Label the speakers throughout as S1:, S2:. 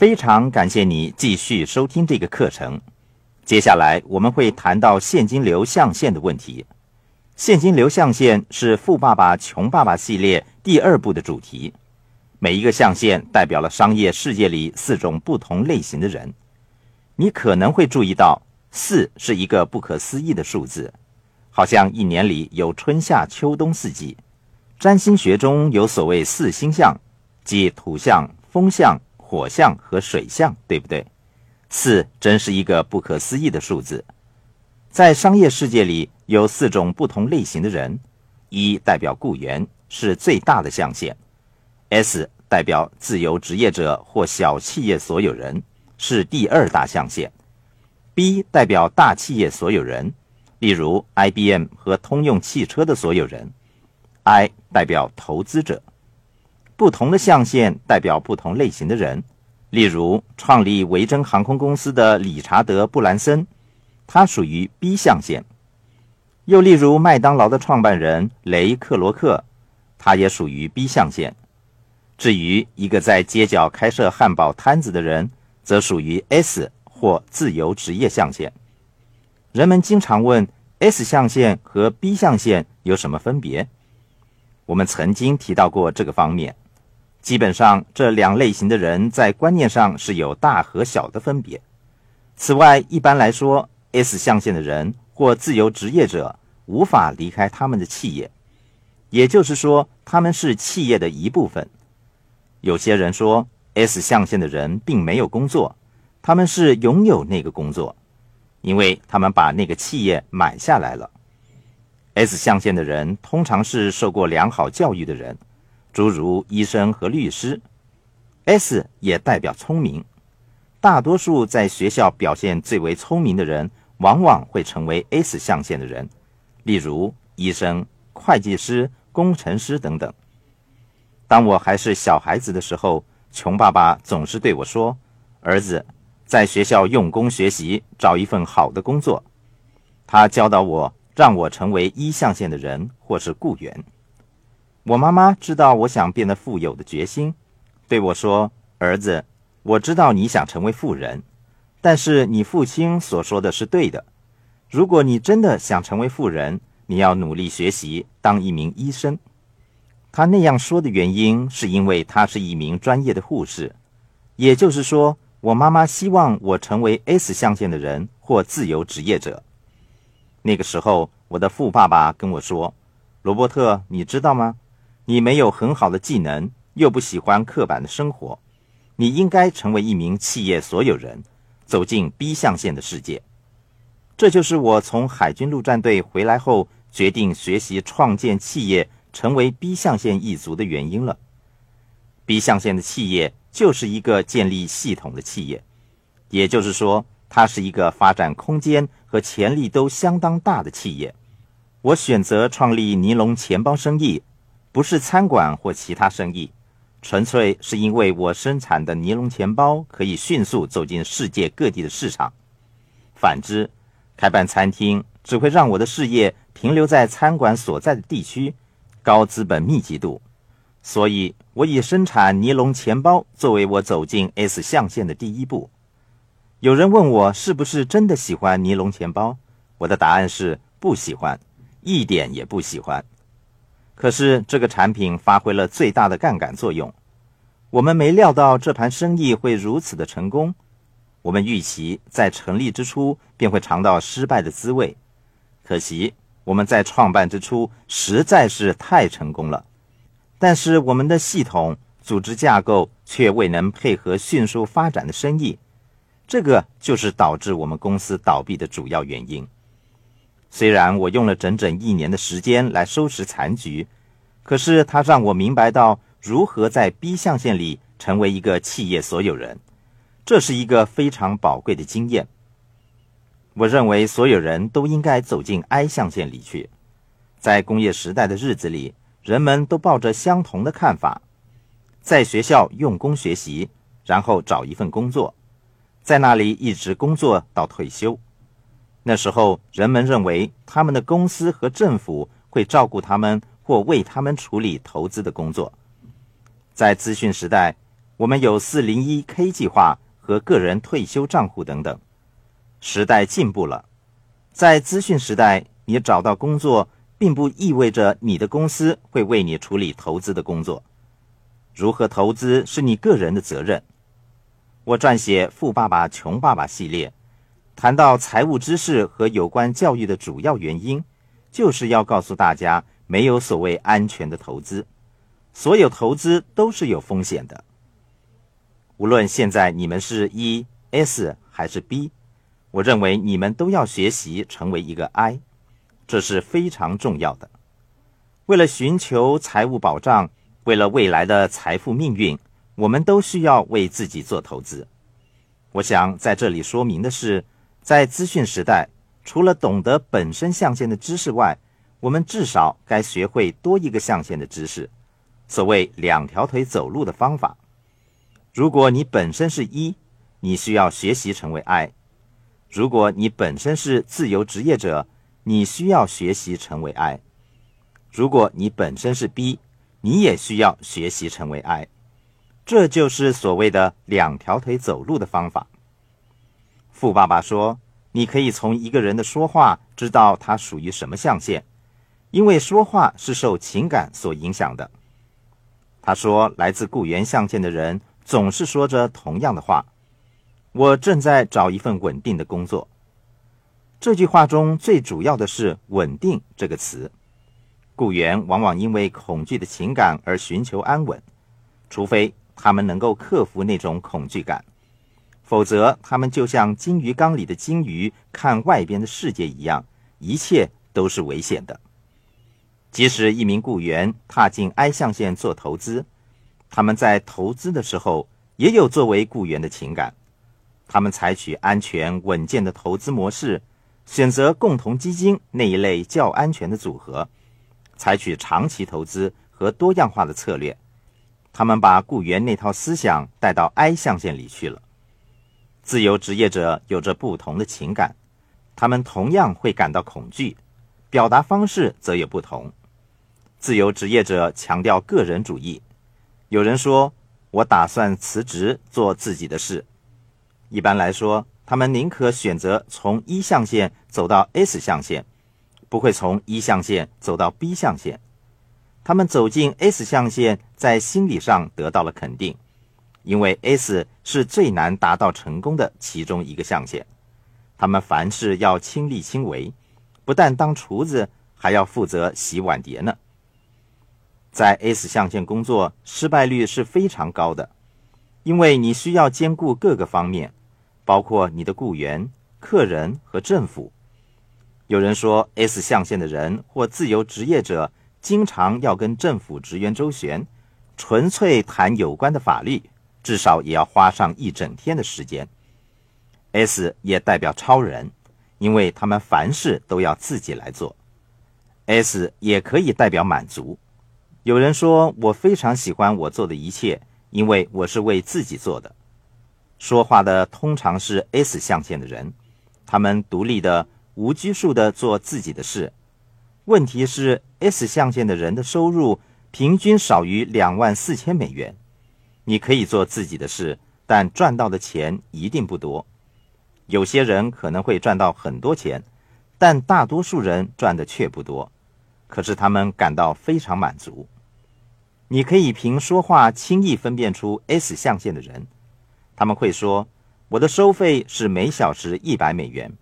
S1: 非常感谢你继续收听这个课程。接下来我们会谈到现金流象限的问题。现金流象限是《富爸爸穷爸爸》系列第二部的主题。每一个象限代表了商业世界里四种不同类型的人。你可能会注意到，四是一个不可思议的数字，好像一年里有春夏秋冬四季。占星学中有所谓四星象，即土象、风象。火象和水象，对不对？四真是一个不可思议的数字。在商业世界里，有四种不同类型的人：一代表雇员，是最大的象限；S 代表自由职业者或小企业所有人，是第二大象限；B 代表大企业所有人，例如 IBM 和通用汽车的所有人；I 代表投资者。不同的象限代表不同类型的人，例如创立维珍航空公司的理查德·布兰森，他属于 B 象限；又例如麦当劳的创办人雷克罗克，他也属于 B 象限。至于一个在街角开设汉堡摊子的人，则属于 S 或自由职业象限。人们经常问 S 象限和 B 象限有什么分别？我们曾经提到过这个方面。基本上，这两类型的人在观念上是有大和小的分别。此外，一般来说，S 象限的人或自由职业者无法离开他们的企业，也就是说，他们是企业的一部分。有些人说，S 象限的人并没有工作，他们是拥有那个工作，因为他们把那个企业买下来了。S 象限的人通常是受过良好教育的人。诸如医生和律师，S 也代表聪明。大多数在学校表现最为聪明的人，往往会成为 S 象限的人，例如医生、会计师、工程师等等。当我还是小孩子的时候，穷爸爸总是对我说：“儿子，在学校用功学习，找一份好的工作。”他教导我，让我成为一象限的人，或是雇员。我妈妈知道我想变得富有的决心，对我说：“儿子，我知道你想成为富人，但是你父亲所说的是对的。如果你真的想成为富人，你要努力学习，当一名医生。”他那样说的原因是因为他是一名专业的护士，也就是说，我妈妈希望我成为 S 象限的人或自由职业者。那个时候，我的富爸爸跟我说：“罗伯特，你知道吗？”你没有很好的技能，又不喜欢刻板的生活，你应该成为一名企业所有人，走进 B 象限的世界。这就是我从海军陆战队回来后决定学习创建企业，成为 B 象限一族的原因了。B 象限的企业就是一个建立系统的企业，也就是说，它是一个发展空间和潜力都相当大的企业。我选择创立尼龙钱包生意。不是餐馆或其他生意，纯粹是因为我生产的尼龙钱包可以迅速走进世界各地的市场。反之，开办餐厅只会让我的事业停留在餐馆所在的地区，高资本密集度。所以，我以生产尼龙钱包作为我走进 S 象限的第一步。有人问我是不是真的喜欢尼龙钱包，我的答案是不喜欢，一点也不喜欢。可是这个产品发挥了最大的杠杆作用，我们没料到这盘生意会如此的成功。我们预期在成立之初便会尝到失败的滋味，可惜我们在创办之初实在是太成功了。但是我们的系统组织架构却未能配合迅速发展的生意，这个就是导致我们公司倒闭的主要原因。虽然我用了整整一年的时间来收拾残局，可是它让我明白到如何在 B 象限里成为一个企业所有人，这是一个非常宝贵的经验。我认为所有人都应该走进 I 象限里去。在工业时代的日子里，人们都抱着相同的看法：在学校用功学习，然后找一份工作，在那里一直工作到退休。那时候，人们认为他们的公司和政府会照顾他们或为他们处理投资的工作。在资讯时代，我们有四零一 K 计划和个人退休账户等等。时代进步了，在资讯时代，你找到工作，并不意味着你的公司会为你处理投资的工作。如何投资是你个人的责任。我撰写《富爸爸穷爸爸》系列，谈到财务知识和有关教育的主要原因，就是要告诉大家，没有所谓安全的投资，所有投资都是有风险的。无论现在你们是 E、S 还是 B，我认为你们都要学习成为一个 I，这是非常重要的。为了寻求财务保障，为了未来的财富命运，我们都需要为自己做投资。我想在这里说明的是，在资讯时代，除了懂得本身象限的知识外，我们至少该学会多一个象限的知识，所谓两条腿走路的方法。如果你本身是一，你需要学习成为 I；如果你本身是自由职业者，你需要学习成为 I；如果你本身是 B，你也需要学习成为 I。这就是所谓的两条腿走路的方法。富爸爸说：“你可以从一个人的说话知道他属于什么象限，因为说话是受情感所影响的。”他说：“来自雇员象限的人。”总是说着同样的话。我正在找一份稳定的工作。这句话中最主要的是“稳定”这个词。雇员往往因为恐惧的情感而寻求安稳，除非他们能够克服那种恐惧感，否则他们就像金鱼缸里的金鱼看外边的世界一样，一切都是危险的。即使一名雇员踏进 I 象限做投资。他们在投资的时候也有作为雇员的情感，他们采取安全稳健的投资模式，选择共同基金那一类较安全的组合，采取长期投资和多样化的策略。他们把雇员那套思想带到 I 象限里去了。自由职业者有着不同的情感，他们同样会感到恐惧，表达方式则有不同。自由职业者强调个人主义。有人说：“我打算辞职做自己的事。”一般来说，他们宁可选择从一象限走到 S 象限，不会从一象限走到 B 象限。他们走进 S 象限，在心理上得到了肯定，因为 S 是最难达到成功的其中一个象限。他们凡事要亲力亲为，不但当厨子，还要负责洗碗碟呢。在 S 象限工作失败率是非常高的，因为你需要兼顾各个方面，包括你的雇员、客人和政府。有人说，S 象限的人或自由职业者经常要跟政府职员周旋，纯粹谈有关的法律，至少也要花上一整天的时间。S 也代表超人，因为他们凡事都要自己来做。S 也可以代表满足。有人说我非常喜欢我做的一切，因为我是为自己做的。说话的通常是 S 象限的人，他们独立的、无拘束的做自己的事。问题是 S 象限的人的收入平均少于两万四千美元。你可以做自己的事，但赚到的钱一定不多。有些人可能会赚到很多钱，但大多数人赚的却不多。可是他们感到非常满足。你可以凭说话轻易分辨出 S 象限的人，他们会说：“我的收费是每小时一百美元。”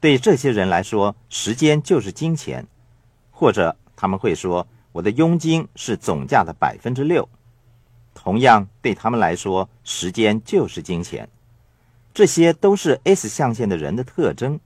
S1: 对这些人来说，时间就是金钱。或者他们会说：“我的佣金是总价的百分之六。”同样，对他们来说，时间就是金钱。这些都是 S 象限的人的特征。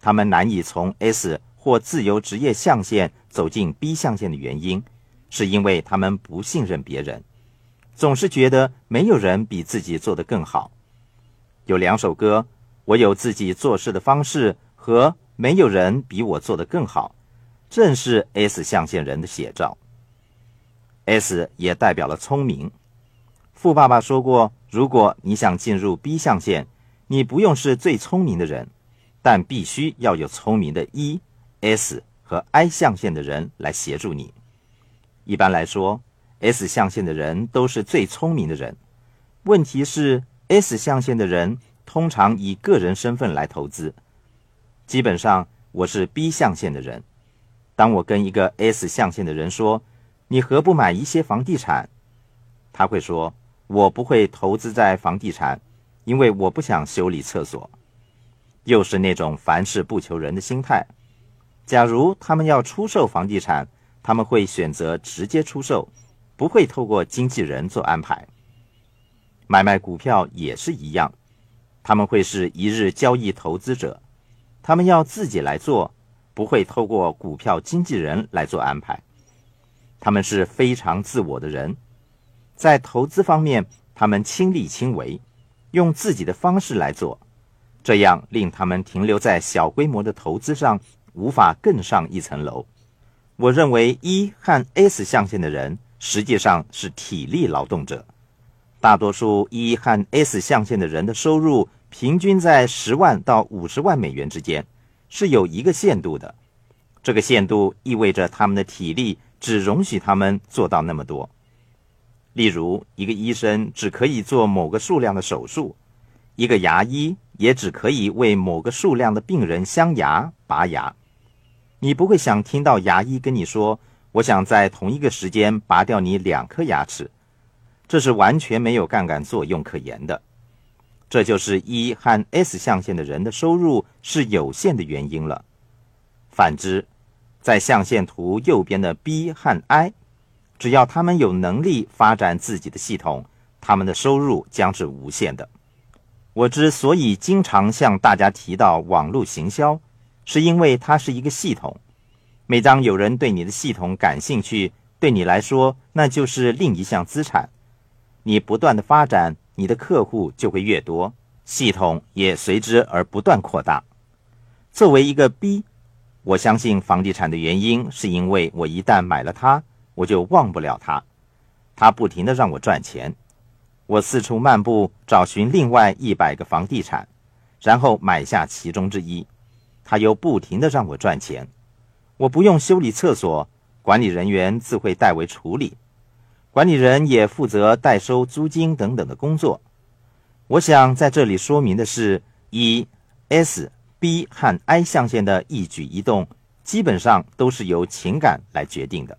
S1: 他们难以从 S。或自由职业象限走进 B 象限的原因，是因为他们不信任别人，总是觉得没有人比自己做得更好。有两首歌，我有自己做事的方式和没有人比我做得更好，正是 S 象限人的写照。S 也代表了聪明。富爸爸说过，如果你想进入 B 象限，你不用是最聪明的人，但必须要有聪明的 E、S 和 I 象限的人来协助你。一般来说 S 象限的人都是最聪明的人。问题是，S 象限的人通常以个人身份来投资。基本上，我是 B 象限的人。当我跟一个 S 象限的人说：“你何不买一些房地产？”他会说：“我不会投资在房地产，因为我不想修理厕所。”又是那种凡事不求人的心态。假如他们要出售房地产，他们会选择直接出售，不会透过经纪人做安排。买卖股票也是一样，他们会是一日交易投资者，他们要自己来做，不会透过股票经纪人来做安排。他们是非常自我的人，在投资方面，他们亲力亲为，用自己的方式来做，这样令他们停留在小规模的投资上。无法更上一层楼。我认为一和 S 象限的人实际上是体力劳动者。大多数一和 S 象限的人的收入平均在十万到五十万美元之间，是有一个限度的。这个限度意味着他们的体力只容许他们做到那么多。例如，一个医生只可以做某个数量的手术，一个牙医也只可以为某个数量的病人镶牙、拔牙。你不会想听到牙医跟你说：“我想在同一个时间拔掉你两颗牙齿。”这是完全没有杠杆作用可言的。这就是一和 S 象限的人的收入是有限的原因了。反之，在象限图右边的 B 和 I，只要他们有能力发展自己的系统，他们的收入将是无限的。我之所以经常向大家提到网络行销。是因为它是一个系统，每当有人对你的系统感兴趣，对你来说那就是另一项资产。你不断的发展，你的客户就会越多，系统也随之而不断扩大。作为一个 B，我相信房地产的原因是因为我一旦买了它，我就忘不了它，它不停的让我赚钱。我四处漫步，找寻另外一百个房地产，然后买下其中之一。它又不停的让我赚钱，我不用修理厕所，管理人员自会代为处理，管理人也负责代收租金等等的工作。我想在这里说明的是，一 S、B 和 I 象限的一举一动，基本上都是由情感来决定的。